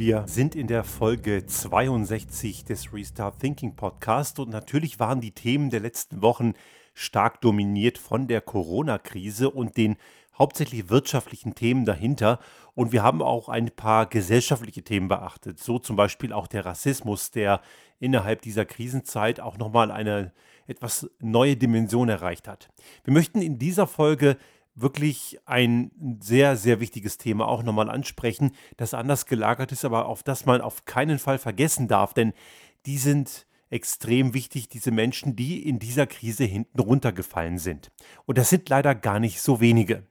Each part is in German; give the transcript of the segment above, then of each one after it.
Wir sind in der Folge 62 des Restart Thinking Podcast und natürlich waren die Themen der letzten Wochen stark dominiert von der Corona-Krise und den hauptsächlich wirtschaftlichen Themen dahinter. Und wir haben auch ein paar gesellschaftliche Themen beachtet, so zum Beispiel auch der Rassismus, der innerhalb dieser Krisenzeit auch nochmal eine etwas neue Dimension erreicht hat. Wir möchten in dieser Folge wirklich ein sehr, sehr wichtiges Thema auch nochmal ansprechen, das anders gelagert ist, aber auf das man auf keinen Fall vergessen darf, denn die sind extrem wichtig, diese Menschen, die in dieser Krise hinten runtergefallen sind. Und das sind leider gar nicht so wenige.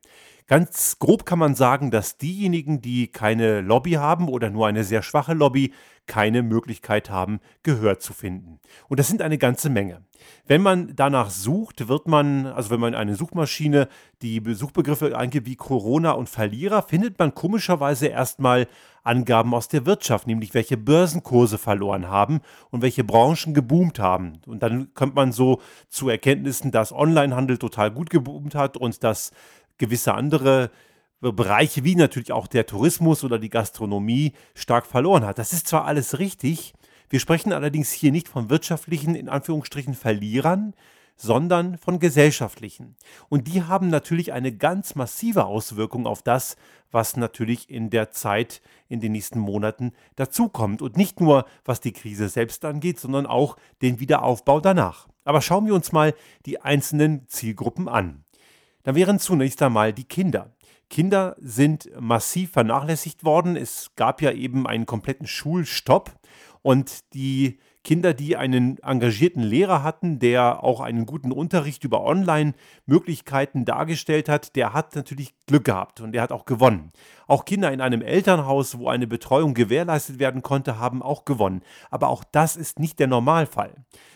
Ganz grob kann man sagen, dass diejenigen, die keine Lobby haben oder nur eine sehr schwache Lobby, keine Möglichkeit haben, Gehör zu finden. Und das sind eine ganze Menge. Wenn man danach sucht, wird man, also wenn man eine Suchmaschine die Suchbegriffe eingibt wie Corona und Verlierer, findet man komischerweise erstmal Angaben aus der Wirtschaft, nämlich welche Börsenkurse verloren haben und welche Branchen geboomt haben. Und dann kommt man so zu Erkenntnissen, dass Onlinehandel total gut geboomt hat und dass gewisse andere Bereiche wie natürlich auch der Tourismus oder die Gastronomie stark verloren hat. Das ist zwar alles richtig, wir sprechen allerdings hier nicht von wirtschaftlichen, in Anführungsstrichen, Verlierern, sondern von gesellschaftlichen. Und die haben natürlich eine ganz massive Auswirkung auf das, was natürlich in der Zeit, in den nächsten Monaten dazukommt. Und nicht nur, was die Krise selbst angeht, sondern auch den Wiederaufbau danach. Aber schauen wir uns mal die einzelnen Zielgruppen an. Da wären zunächst einmal die Kinder. Kinder sind massiv vernachlässigt worden. Es gab ja eben einen kompletten Schulstopp und die Kinder, die einen engagierten Lehrer hatten, der auch einen guten Unterricht über Online-Möglichkeiten dargestellt hat, der hat natürlich Glück gehabt und der hat auch gewonnen. Auch Kinder in einem Elternhaus, wo eine Betreuung gewährleistet werden konnte, haben auch gewonnen. Aber auch das ist nicht der Normalfall.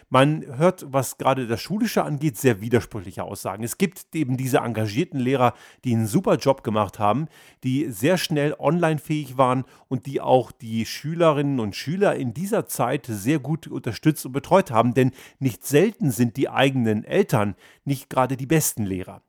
Man hört, was gerade das Schulische angeht, sehr widersprüchliche Aussagen. Es gibt eben diese engagierten Lehrer, die einen super Job gemacht haben, die sehr schnell online fähig waren und die auch die Schülerinnen und Schüler in dieser Zeit sehr gut unterstützt und betreut haben. Denn nicht selten sind die eigenen Eltern nicht gerade die besten Lehrer.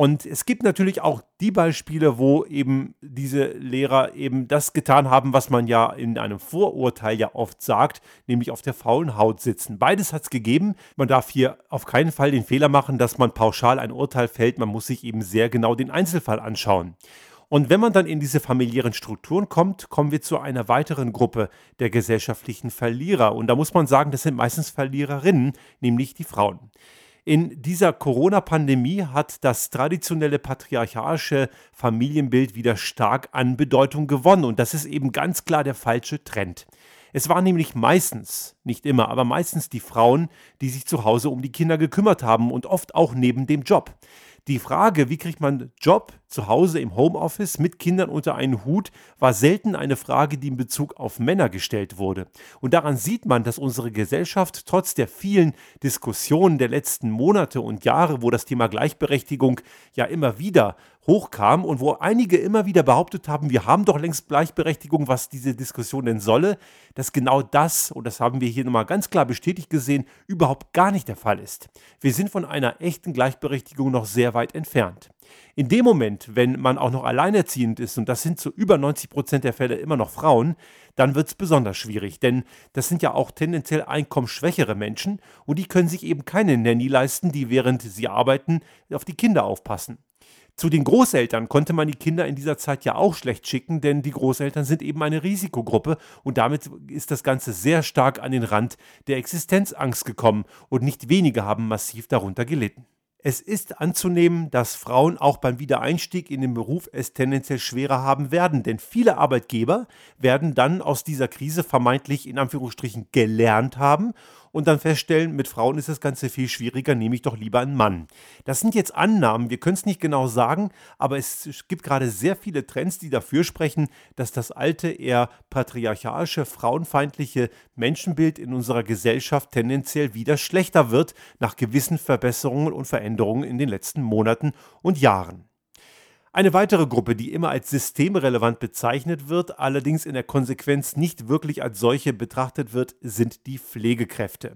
Und es gibt natürlich auch die Beispiele, wo eben diese Lehrer eben das getan haben, was man ja in einem Vorurteil ja oft sagt, nämlich auf der faulen Haut sitzen. Beides hat es gegeben. Man darf hier auf keinen Fall den Fehler machen, dass man pauschal ein Urteil fällt. Man muss sich eben sehr genau den Einzelfall anschauen. Und wenn man dann in diese familiären Strukturen kommt, kommen wir zu einer weiteren Gruppe der gesellschaftlichen Verlierer. Und da muss man sagen, das sind meistens Verliererinnen, nämlich die Frauen. In dieser Corona-Pandemie hat das traditionelle patriarchalische Familienbild wieder stark an Bedeutung gewonnen und das ist eben ganz klar der falsche Trend. Es waren nämlich meistens, nicht immer, aber meistens die Frauen, die sich zu Hause um die Kinder gekümmert haben und oft auch neben dem Job. Die Frage, wie kriegt man Job zu Hause im Homeoffice mit Kindern unter einen Hut, war selten eine Frage, die in Bezug auf Männer gestellt wurde. Und daran sieht man, dass unsere Gesellschaft trotz der vielen Diskussionen der letzten Monate und Jahre, wo das Thema Gleichberechtigung ja immer wieder hochkam und wo einige immer wieder behauptet haben, wir haben doch längst Gleichberechtigung, was diese Diskussion denn solle, dass genau das, und das haben wir hier nochmal ganz klar bestätigt gesehen, überhaupt gar nicht der Fall ist. Wir sind von einer echten Gleichberechtigung noch sehr weit entfernt. In dem Moment, wenn man auch noch alleinerziehend ist, und das sind zu über 90 Prozent der Fälle immer noch Frauen, dann wird es besonders schwierig, denn das sind ja auch tendenziell einkommensschwächere Menschen und die können sich eben keine Nanny leisten, die während sie arbeiten auf die Kinder aufpassen. Zu den Großeltern konnte man die Kinder in dieser Zeit ja auch schlecht schicken, denn die Großeltern sind eben eine Risikogruppe und damit ist das Ganze sehr stark an den Rand der Existenzangst gekommen und nicht wenige haben massiv darunter gelitten. Es ist anzunehmen, dass Frauen auch beim Wiedereinstieg in den Beruf es tendenziell schwerer haben werden, denn viele Arbeitgeber werden dann aus dieser Krise vermeintlich in Anführungsstrichen gelernt haben und dann feststellen, mit Frauen ist das Ganze viel schwieriger, nehme ich doch lieber einen Mann. Das sind jetzt Annahmen, wir können es nicht genau sagen, aber es gibt gerade sehr viele Trends, die dafür sprechen, dass das alte, eher patriarchalische, frauenfeindliche Menschenbild in unserer Gesellschaft tendenziell wieder schlechter wird nach gewissen Verbesserungen und Veränderungen in den letzten Monaten und Jahren. Eine weitere Gruppe, die immer als systemrelevant bezeichnet wird, allerdings in der Konsequenz nicht wirklich als solche betrachtet wird, sind die Pflegekräfte.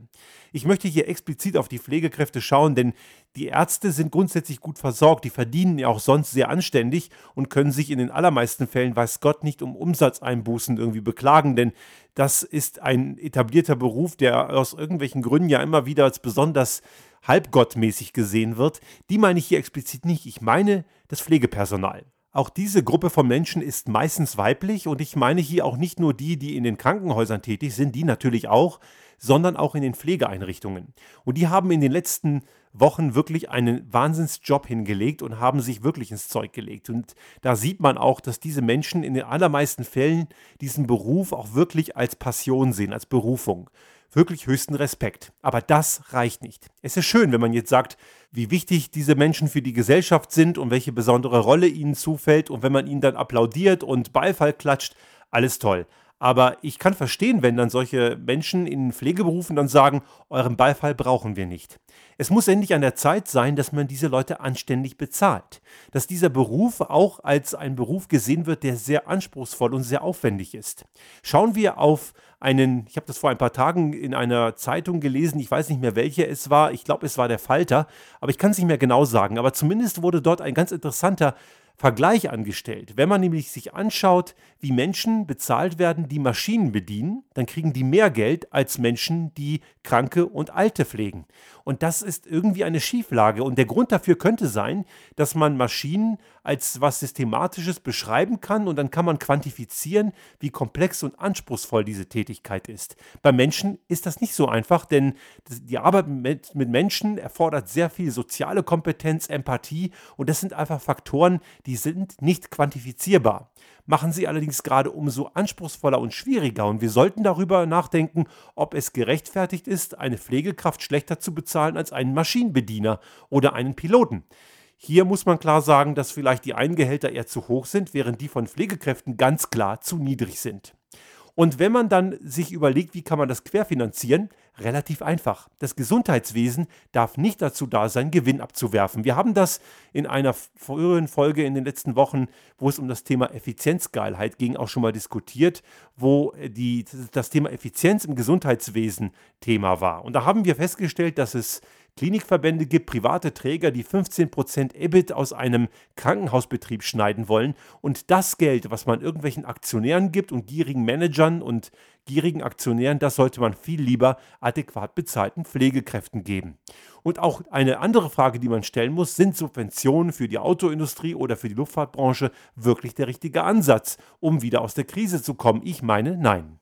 Ich möchte hier explizit auf die Pflegekräfte schauen, denn die Ärzte sind grundsätzlich gut versorgt, die verdienen ja auch sonst sehr anständig und können sich in den allermeisten Fällen, weiß Gott, nicht um Umsatzeinbußen irgendwie beklagen, denn das ist ein etablierter Beruf, der aus irgendwelchen Gründen ja immer wieder als besonders halbgottmäßig gesehen wird. Die meine ich hier explizit nicht. Ich meine das Pflegepersonal. Auch diese Gruppe von Menschen ist meistens weiblich und ich meine hier auch nicht nur die, die in den Krankenhäusern tätig sind, die natürlich auch, sondern auch in den Pflegeeinrichtungen. Und die haben in den letzten Wochen wirklich einen Wahnsinnsjob hingelegt und haben sich wirklich ins Zeug gelegt. Und da sieht man auch, dass diese Menschen in den allermeisten Fällen diesen Beruf auch wirklich als Passion sehen, als Berufung wirklich höchsten Respekt. Aber das reicht nicht. Es ist schön, wenn man jetzt sagt, wie wichtig diese Menschen für die Gesellschaft sind und welche besondere Rolle ihnen zufällt und wenn man ihnen dann applaudiert und Beifall klatscht, alles toll. Aber ich kann verstehen, wenn dann solche Menschen in Pflegeberufen dann sagen, euren Beifall brauchen wir nicht. Es muss endlich an der Zeit sein, dass man diese Leute anständig bezahlt. Dass dieser Beruf auch als ein Beruf gesehen wird, der sehr anspruchsvoll und sehr aufwendig ist. Schauen wir auf einen, ich habe das vor ein paar Tagen in einer Zeitung gelesen, ich weiß nicht mehr welche es war, ich glaube es war der Falter, aber ich kann es nicht mehr genau sagen, aber zumindest wurde dort ein ganz interessanter Vergleich angestellt. Wenn man nämlich sich anschaut, wie Menschen bezahlt werden, die Maschinen bedienen, dann kriegen die mehr Geld als Menschen, die Kranke und Alte pflegen. Und das ist irgendwie eine Schieflage. Und der Grund dafür könnte sein, dass man Maschinen als was Systematisches beschreiben kann und dann kann man quantifizieren, wie komplex und anspruchsvoll diese Tätigkeit ist. Bei Menschen ist das nicht so einfach, denn die Arbeit mit, mit Menschen erfordert sehr viel soziale Kompetenz, Empathie und das sind einfach Faktoren, die sind nicht quantifizierbar machen sie allerdings gerade umso anspruchsvoller und schwieriger und wir sollten darüber nachdenken, ob es gerechtfertigt ist, eine Pflegekraft schlechter zu bezahlen als einen Maschinenbediener oder einen Piloten. Hier muss man klar sagen, dass vielleicht die Eingehälter eher zu hoch sind, während die von Pflegekräften ganz klar zu niedrig sind. Und wenn man dann sich überlegt, wie kann man das querfinanzieren, relativ einfach. Das Gesundheitswesen darf nicht dazu da sein, Gewinn abzuwerfen. Wir haben das in einer früheren Folge in den letzten Wochen, wo es um das Thema Effizienzgeilheit ging, auch schon mal diskutiert, wo die, das Thema Effizienz im Gesundheitswesen Thema war. Und da haben wir festgestellt, dass es Klinikverbände gibt, private Träger, die 15% EBIT aus einem Krankenhausbetrieb schneiden wollen und das Geld, was man irgendwelchen Aktionären gibt und gierigen Managern und gierigen Aktionären, das sollte man viel lieber adäquat bezahlten Pflegekräften geben. Und auch eine andere Frage, die man stellen muss, sind Subventionen für die Autoindustrie oder für die Luftfahrtbranche wirklich der richtige Ansatz, um wieder aus der Krise zu kommen? Ich meine, nein.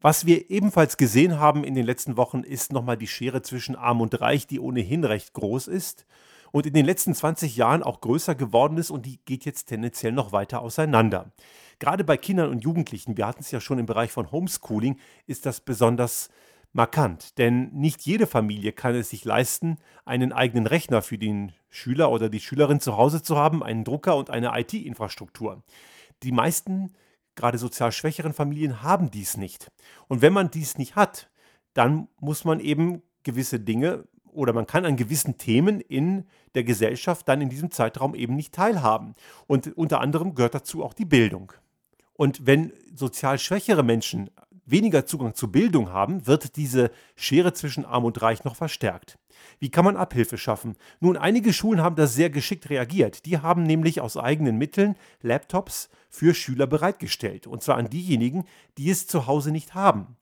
Was wir ebenfalls gesehen haben in den letzten Wochen, ist nochmal die Schere zwischen Arm und Reich, die ohnehin recht groß ist und in den letzten 20 Jahren auch größer geworden ist und die geht jetzt tendenziell noch weiter auseinander. Gerade bei Kindern und Jugendlichen, wir hatten es ja schon im Bereich von Homeschooling, ist das besonders markant, denn nicht jede Familie kann es sich leisten, einen eigenen Rechner für den Schüler oder die Schülerin zu Hause zu haben, einen Drucker und eine IT-Infrastruktur. Die meisten gerade sozial schwächeren Familien haben dies nicht. Und wenn man dies nicht hat, dann muss man eben gewisse Dinge oder man kann an gewissen Themen in der Gesellschaft dann in diesem Zeitraum eben nicht teilhaben. Und unter anderem gehört dazu auch die Bildung. Und wenn sozial schwächere Menschen weniger Zugang zu Bildung haben, wird diese Schere zwischen Arm und Reich noch verstärkt. Wie kann man Abhilfe schaffen? Nun, einige Schulen haben da sehr geschickt reagiert. Die haben nämlich aus eigenen Mitteln Laptops für Schüler bereitgestellt. Und zwar an diejenigen, die es zu Hause nicht haben.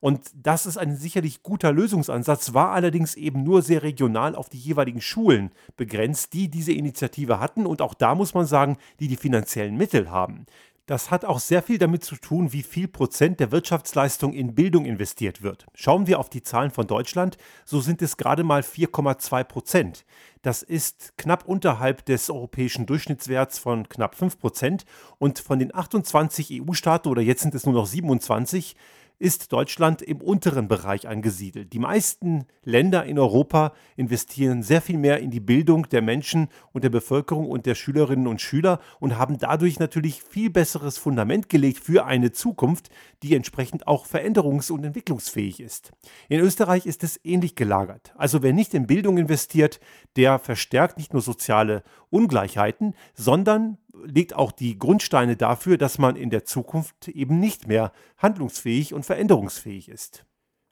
Und das ist ein sicherlich guter Lösungsansatz, war allerdings eben nur sehr regional auf die jeweiligen Schulen begrenzt, die diese Initiative hatten und auch da muss man sagen, die die finanziellen Mittel haben. Das hat auch sehr viel damit zu tun, wie viel Prozent der Wirtschaftsleistung in Bildung investiert wird. Schauen wir auf die Zahlen von Deutschland, so sind es gerade mal 4,2 Prozent. Das ist knapp unterhalb des europäischen Durchschnittswerts von knapp 5 Prozent. Und von den 28 EU-Staaten, oder jetzt sind es nur noch 27, ist Deutschland im unteren Bereich angesiedelt. Die meisten Länder in Europa investieren sehr viel mehr in die Bildung der Menschen und der Bevölkerung und der Schülerinnen und Schüler und haben dadurch natürlich viel besseres Fundament gelegt für eine Zukunft, die entsprechend auch veränderungs- und entwicklungsfähig ist. In Österreich ist es ähnlich gelagert. Also wer nicht in Bildung investiert, der verstärkt nicht nur soziale Ungleichheiten, sondern legt auch die Grundsteine dafür, dass man in der Zukunft eben nicht mehr handlungsfähig und veränderungsfähig ist.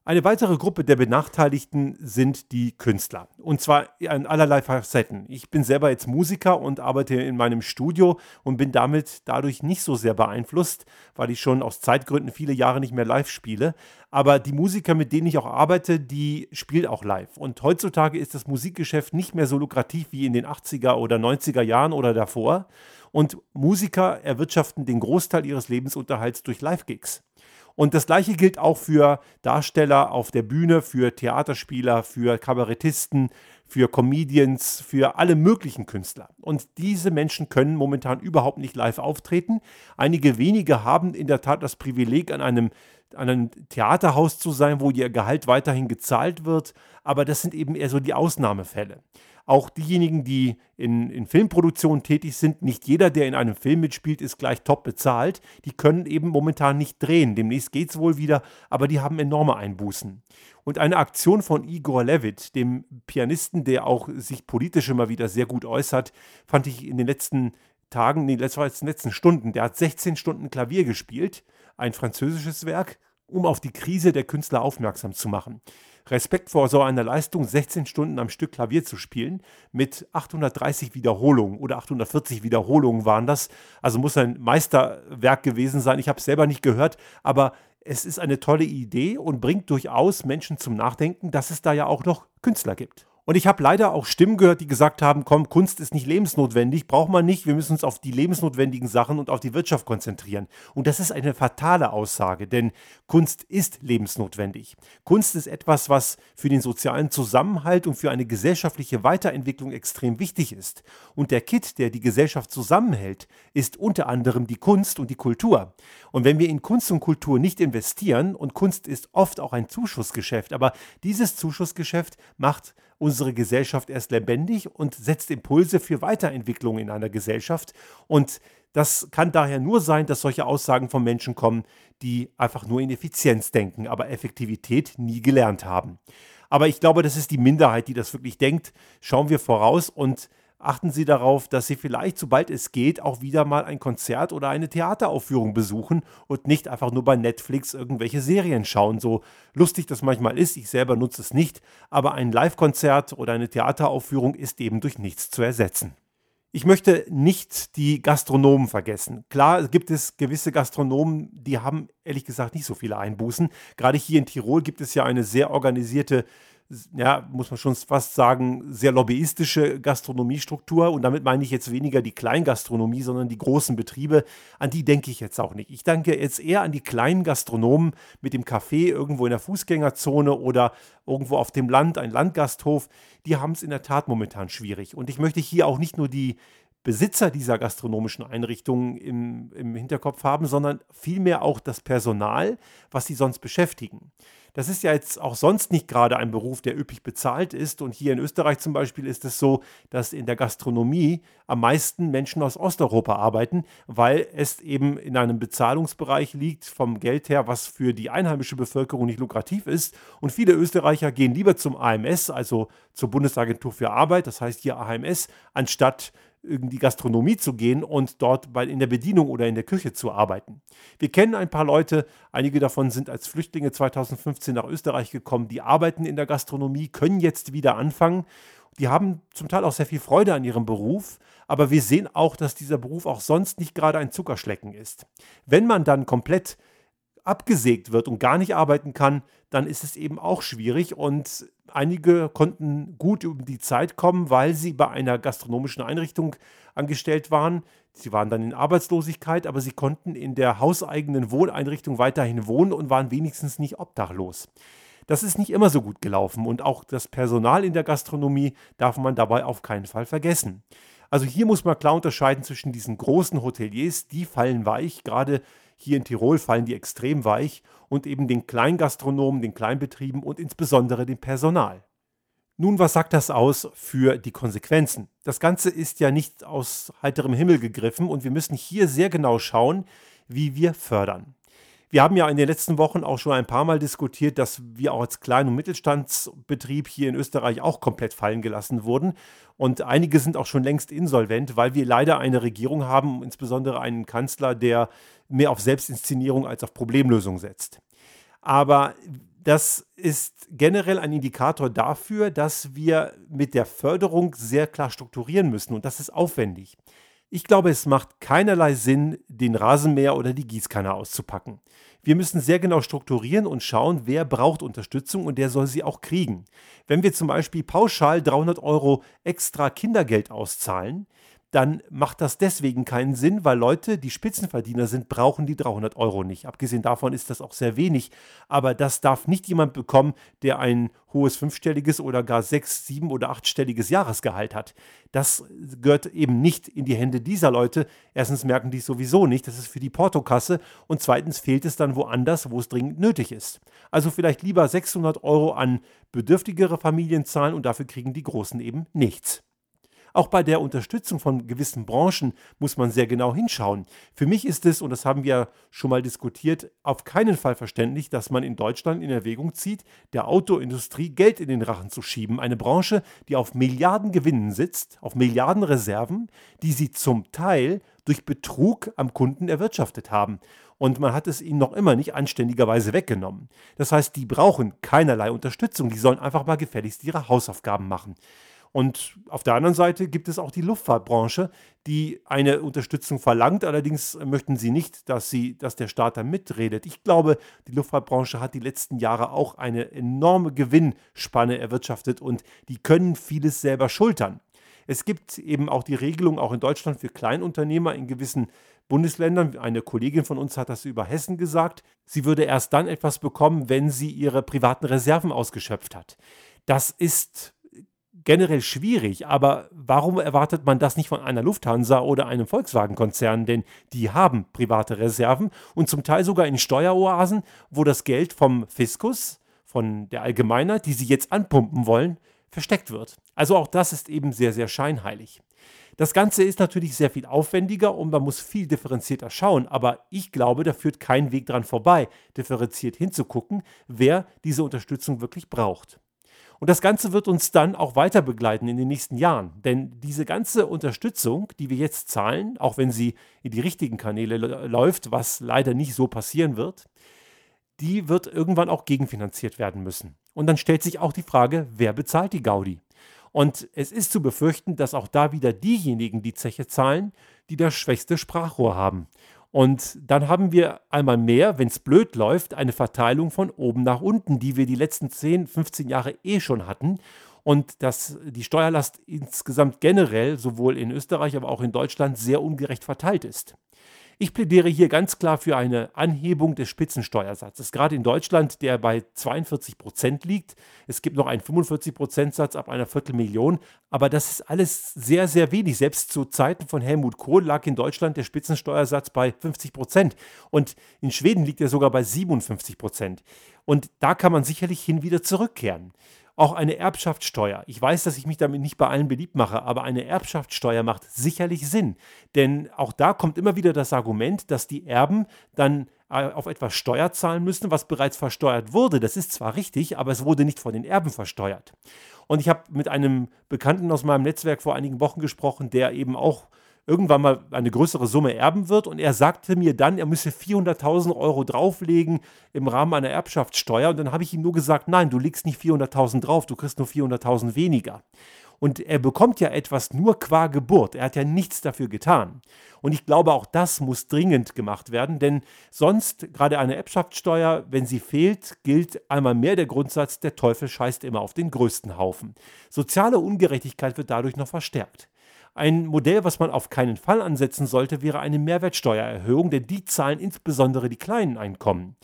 Eine weitere Gruppe der Benachteiligten sind die Künstler. Und zwar in allerlei Facetten. Ich bin selber jetzt Musiker und arbeite in meinem Studio und bin damit dadurch nicht so sehr beeinflusst, weil ich schon aus Zeitgründen viele Jahre nicht mehr live spiele. Aber die Musiker, mit denen ich auch arbeite, die spielen auch live. Und heutzutage ist das Musikgeschäft nicht mehr so lukrativ wie in den 80er oder 90er Jahren oder davor. Und Musiker erwirtschaften den Großteil ihres Lebensunterhalts durch Live-Gigs. Und das gleiche gilt auch für Darsteller auf der Bühne, für Theaterspieler, für Kabarettisten, für Comedians, für alle möglichen Künstler. Und diese Menschen können momentan überhaupt nicht live auftreten. Einige wenige haben in der Tat das Privileg, an einem, an einem Theaterhaus zu sein, wo ihr Gehalt weiterhin gezahlt wird. Aber das sind eben eher so die Ausnahmefälle auch diejenigen, die in, in Filmproduktionen tätig sind, nicht jeder, der in einem Film mitspielt, ist gleich top bezahlt. Die können eben momentan nicht drehen. Demnächst geht es wohl wieder, aber die haben enorme Einbußen. Und eine Aktion von Igor Levit, dem Pianisten, der auch sich politisch immer wieder sehr gut äußert, fand ich in den letzten Tagen, nee, den letzten Stunden, der hat 16 Stunden Klavier gespielt, ein französisches Werk, um auf die Krise der Künstler aufmerksam zu machen. Respekt vor so einer Leistung, 16 Stunden am Stück Klavier zu spielen, mit 830 Wiederholungen oder 840 Wiederholungen waren das. Also muss ein Meisterwerk gewesen sein. Ich habe es selber nicht gehört, aber es ist eine tolle Idee und bringt durchaus Menschen zum Nachdenken, dass es da ja auch noch Künstler gibt. Und ich habe leider auch Stimmen gehört, die gesagt haben, komm, Kunst ist nicht lebensnotwendig, braucht man nicht, wir müssen uns auf die lebensnotwendigen Sachen und auf die Wirtschaft konzentrieren. Und das ist eine fatale Aussage, denn Kunst ist lebensnotwendig. Kunst ist etwas, was für den sozialen Zusammenhalt und für eine gesellschaftliche Weiterentwicklung extrem wichtig ist. Und der Kit, der die Gesellschaft zusammenhält, ist unter anderem die Kunst und die Kultur. Und wenn wir in Kunst und Kultur nicht investieren, und Kunst ist oft auch ein Zuschussgeschäft, aber dieses Zuschussgeschäft macht unsere Gesellschaft erst lebendig und setzt Impulse für Weiterentwicklung in einer Gesellschaft. Und das kann daher nur sein, dass solche Aussagen von Menschen kommen, die einfach nur in Effizienz denken, aber Effektivität nie gelernt haben. Aber ich glaube, das ist die Minderheit, die das wirklich denkt. Schauen wir voraus und achten Sie darauf, dass Sie vielleicht, sobald es geht, auch wieder mal ein Konzert oder eine Theateraufführung besuchen und nicht einfach nur bei Netflix irgendwelche Serien schauen. So lustig das manchmal ist, ich selber nutze es nicht, aber ein Live-Konzert oder eine Theateraufführung ist eben durch nichts zu ersetzen. Ich möchte nicht die Gastronomen vergessen. Klar gibt es gewisse Gastronomen, die haben ehrlich gesagt nicht so viele Einbußen. Gerade hier in Tirol gibt es ja eine sehr organisierte ja, muss man schon fast sagen, sehr lobbyistische Gastronomiestruktur. Und damit meine ich jetzt weniger die Kleingastronomie, sondern die großen Betriebe. An die denke ich jetzt auch nicht. Ich denke jetzt eher an die kleinen Gastronomen mit dem Café irgendwo in der Fußgängerzone oder irgendwo auf dem Land, ein Landgasthof. Die haben es in der Tat momentan schwierig. Und ich möchte hier auch nicht nur die Besitzer dieser gastronomischen Einrichtungen im, im Hinterkopf haben, sondern vielmehr auch das Personal, was sie sonst beschäftigen. Das ist ja jetzt auch sonst nicht gerade ein Beruf, der üppig bezahlt ist. Und hier in Österreich zum Beispiel ist es so, dass in der Gastronomie am meisten Menschen aus Osteuropa arbeiten, weil es eben in einem Bezahlungsbereich liegt vom Geld her, was für die einheimische Bevölkerung nicht lukrativ ist. Und viele Österreicher gehen lieber zum AMS, also zur Bundesagentur für Arbeit, das heißt hier AMS, anstatt in die Gastronomie zu gehen und dort bei, in der Bedienung oder in der Küche zu arbeiten. Wir kennen ein paar Leute, einige davon sind als Flüchtlinge 2015 nach Österreich gekommen, die arbeiten in der Gastronomie, können jetzt wieder anfangen. Die haben zum Teil auch sehr viel Freude an ihrem Beruf, aber wir sehen auch, dass dieser Beruf auch sonst nicht gerade ein Zuckerschlecken ist. Wenn man dann komplett abgesägt wird und gar nicht arbeiten kann, dann ist es eben auch schwierig und einige konnten gut um die Zeit kommen, weil sie bei einer gastronomischen Einrichtung angestellt waren. Sie waren dann in Arbeitslosigkeit, aber sie konnten in der hauseigenen Wohneinrichtung weiterhin wohnen und waren wenigstens nicht obdachlos. Das ist nicht immer so gut gelaufen und auch das Personal in der Gastronomie darf man dabei auf keinen Fall vergessen. Also hier muss man klar unterscheiden zwischen diesen großen Hoteliers, die fallen weich, gerade hier in Tirol fallen die extrem weich und eben den Kleingastronomen, den Kleinbetrieben und insbesondere dem Personal. Nun, was sagt das aus für die Konsequenzen? Das Ganze ist ja nicht aus heiterem Himmel gegriffen und wir müssen hier sehr genau schauen, wie wir fördern. Wir haben ja in den letzten Wochen auch schon ein paar Mal diskutiert, dass wir auch als Klein- und Mittelstandsbetrieb hier in Österreich auch komplett fallen gelassen wurden. Und einige sind auch schon längst insolvent, weil wir leider eine Regierung haben, insbesondere einen Kanzler, der mehr auf Selbstinszenierung als auf Problemlösung setzt. Aber das ist generell ein Indikator dafür, dass wir mit der Förderung sehr klar strukturieren müssen und das ist aufwendig. Ich glaube, es macht keinerlei Sinn, den Rasenmäher oder die Gießkanne auszupacken. Wir müssen sehr genau strukturieren und schauen, wer braucht Unterstützung und der soll sie auch kriegen. Wenn wir zum Beispiel pauschal 300 Euro extra Kindergeld auszahlen, dann macht das deswegen keinen Sinn, weil Leute, die Spitzenverdiener sind, brauchen die 300 Euro nicht. Abgesehen davon ist das auch sehr wenig. Aber das darf nicht jemand bekommen, der ein hohes fünfstelliges oder gar sechs, sieben oder achtstelliges Jahresgehalt hat. Das gehört eben nicht in die Hände dieser Leute. Erstens merken die es sowieso nicht, das ist für die Portokasse. Und zweitens fehlt es dann woanders, wo es dringend nötig ist. Also vielleicht lieber 600 Euro an bedürftigere Familien zahlen und dafür kriegen die Großen eben nichts. Auch bei der Unterstützung von gewissen Branchen muss man sehr genau hinschauen. Für mich ist es, und das haben wir schon mal diskutiert, auf keinen Fall verständlich, dass man in Deutschland in Erwägung zieht, der Autoindustrie Geld in den Rachen zu schieben. Eine Branche, die auf Milliarden Gewinnen sitzt, auf Milliarden Reserven, die sie zum Teil durch Betrug am Kunden erwirtschaftet haben. Und man hat es ihnen noch immer nicht anständigerweise weggenommen. Das heißt, die brauchen keinerlei Unterstützung. Die sollen einfach mal gefälligst ihre Hausaufgaben machen. Und auf der anderen Seite gibt es auch die Luftfahrtbranche, die eine Unterstützung verlangt. Allerdings möchten sie nicht, dass, sie, dass der Staat da mitredet. Ich glaube, die Luftfahrtbranche hat die letzten Jahre auch eine enorme Gewinnspanne erwirtschaftet und die können vieles selber schultern. Es gibt eben auch die Regelung, auch in Deutschland, für Kleinunternehmer in gewissen Bundesländern. Eine Kollegin von uns hat das über Hessen gesagt. Sie würde erst dann etwas bekommen, wenn sie ihre privaten Reserven ausgeschöpft hat. Das ist generell schwierig, aber warum erwartet man das nicht von einer Lufthansa oder einem Volkswagen-Konzern? Denn die haben private Reserven und zum Teil sogar in Steueroasen, wo das Geld vom Fiskus, von der Allgemeinheit, die sie jetzt anpumpen wollen, versteckt wird. Also auch das ist eben sehr, sehr scheinheilig. Das Ganze ist natürlich sehr viel aufwendiger und man muss viel differenzierter schauen, aber ich glaube, da führt kein Weg dran vorbei, differenziert hinzugucken, wer diese Unterstützung wirklich braucht. Und das Ganze wird uns dann auch weiter begleiten in den nächsten Jahren. Denn diese ganze Unterstützung, die wir jetzt zahlen, auch wenn sie in die richtigen Kanäle läuft, was leider nicht so passieren wird, die wird irgendwann auch gegenfinanziert werden müssen. Und dann stellt sich auch die Frage, wer bezahlt die Gaudi? Und es ist zu befürchten, dass auch da wieder diejenigen die Zeche zahlen, die das schwächste Sprachrohr haben. Und dann haben wir einmal mehr, wenn es blöd läuft, eine Verteilung von oben nach unten, die wir die letzten 10, 15 Jahre eh schon hatten. Und dass die Steuerlast insgesamt generell sowohl in Österreich, aber auch in Deutschland sehr ungerecht verteilt ist. Ich plädiere hier ganz klar für eine Anhebung des Spitzensteuersatzes, gerade in Deutschland, der bei 42 Prozent liegt. Es gibt noch einen 45 Prozent Satz ab einer Viertelmillion, aber das ist alles sehr, sehr wenig. Selbst zu Zeiten von Helmut Kohl lag in Deutschland der Spitzensteuersatz bei 50 Prozent und in Schweden liegt er sogar bei 57 Prozent. Und da kann man sicherlich hin wieder zurückkehren. Auch eine Erbschaftssteuer. Ich weiß, dass ich mich damit nicht bei allen beliebt mache, aber eine Erbschaftssteuer macht sicherlich Sinn. Denn auch da kommt immer wieder das Argument, dass die Erben dann äh, auf etwas Steuer zahlen müssen, was bereits versteuert wurde. Das ist zwar richtig, aber es wurde nicht von den Erben versteuert. Und ich habe mit einem Bekannten aus meinem Netzwerk vor einigen Wochen gesprochen, der eben auch irgendwann mal eine größere Summe erben wird. Und er sagte mir dann, er müsse 400.000 Euro drauflegen im Rahmen einer Erbschaftssteuer. Und dann habe ich ihm nur gesagt, nein, du legst nicht 400.000 drauf, du kriegst nur 400.000 weniger. Und er bekommt ja etwas nur qua Geburt. Er hat ja nichts dafür getan. Und ich glaube, auch das muss dringend gemacht werden, denn sonst, gerade eine Erbschaftssteuer, wenn sie fehlt, gilt einmal mehr der Grundsatz, der Teufel scheißt immer auf den größten Haufen. Soziale Ungerechtigkeit wird dadurch noch verstärkt. Ein Modell, was man auf keinen Fall ansetzen sollte, wäre eine Mehrwertsteuererhöhung, denn die zahlen insbesondere die kleinen Einkommen.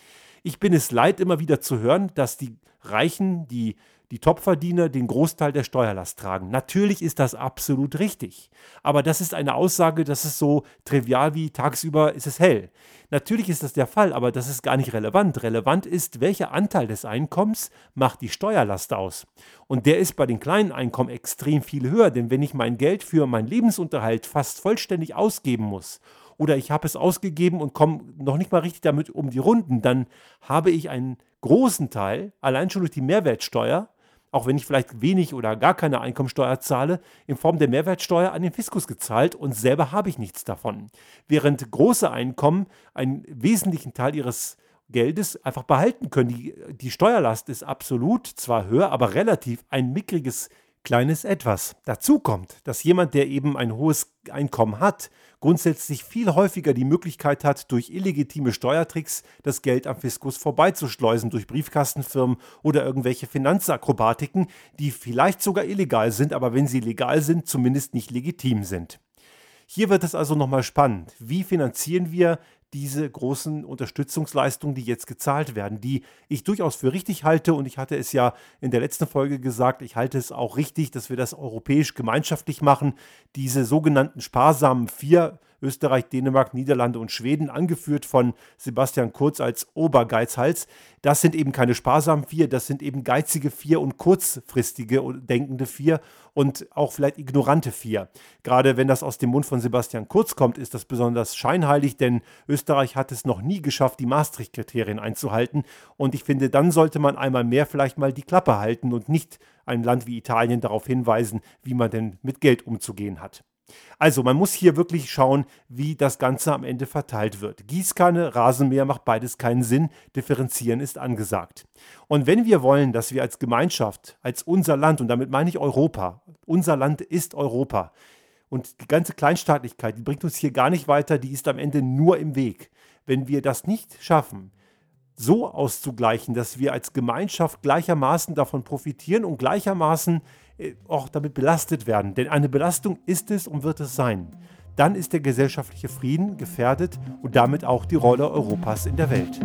Ich bin es leid, immer wieder zu hören, dass die Reichen, die die Topverdiener den Großteil der Steuerlast tragen. Natürlich ist das absolut richtig. Aber das ist eine Aussage, das ist so trivial wie tagsüber ist es hell. Natürlich ist das der Fall, aber das ist gar nicht relevant. Relevant ist, welcher Anteil des Einkommens macht die Steuerlast aus. Und der ist bei den kleinen Einkommen extrem viel höher, denn wenn ich mein Geld für meinen Lebensunterhalt fast vollständig ausgeben muss oder ich habe es ausgegeben und komme noch nicht mal richtig damit um die Runden, dann habe ich einen großen Teil, allein schon durch die Mehrwertsteuer, auch wenn ich vielleicht wenig oder gar keine Einkommensteuer zahle, in Form der Mehrwertsteuer an den Fiskus gezahlt und selber habe ich nichts davon. Während große Einkommen einen wesentlichen Teil ihres Geldes einfach behalten können. Die, die Steuerlast ist absolut zwar höher, aber relativ ein mickriges kleines Etwas. Dazu kommt, dass jemand, der eben ein hohes Einkommen hat, grundsätzlich viel häufiger die Möglichkeit hat, durch illegitime Steuertricks das Geld am Fiskus vorbeizuschleusen, durch Briefkastenfirmen oder irgendwelche Finanzakrobatiken, die vielleicht sogar illegal sind, aber wenn sie legal sind, zumindest nicht legitim sind. Hier wird es also nochmal spannend. Wie finanzieren wir diese großen Unterstützungsleistungen, die jetzt gezahlt werden, die ich durchaus für richtig halte. Und ich hatte es ja in der letzten Folge gesagt, ich halte es auch richtig, dass wir das europäisch gemeinschaftlich machen. Diese sogenannten sparsamen vier Österreich, Dänemark, Niederlande und Schweden, angeführt von Sebastian Kurz als Obergeizhals. Das sind eben keine sparsamen vier, das sind eben geizige vier und kurzfristige und denkende vier und auch vielleicht ignorante vier. Gerade wenn das aus dem Mund von Sebastian Kurz kommt, ist das besonders scheinheilig, denn Österreich hat es noch nie geschafft, die Maastricht-Kriterien einzuhalten. Und ich finde, dann sollte man einmal mehr vielleicht mal die Klappe halten und nicht ein Land wie Italien darauf hinweisen, wie man denn mit Geld umzugehen hat. Also man muss hier wirklich schauen, wie das Ganze am Ende verteilt wird. Gießkanne, Rasenmäher macht beides keinen Sinn, differenzieren ist angesagt. Und wenn wir wollen, dass wir als Gemeinschaft, als unser Land, und damit meine ich Europa, unser Land ist Europa, und die ganze Kleinstaatlichkeit, die bringt uns hier gar nicht weiter, die ist am Ende nur im Weg. Wenn wir das nicht schaffen, so auszugleichen, dass wir als Gemeinschaft gleichermaßen davon profitieren und gleichermaßen äh, auch damit belastet werden. Denn eine Belastung ist es und wird es sein. Dann ist der gesellschaftliche Frieden gefährdet und damit auch die Rolle Europas in der Welt.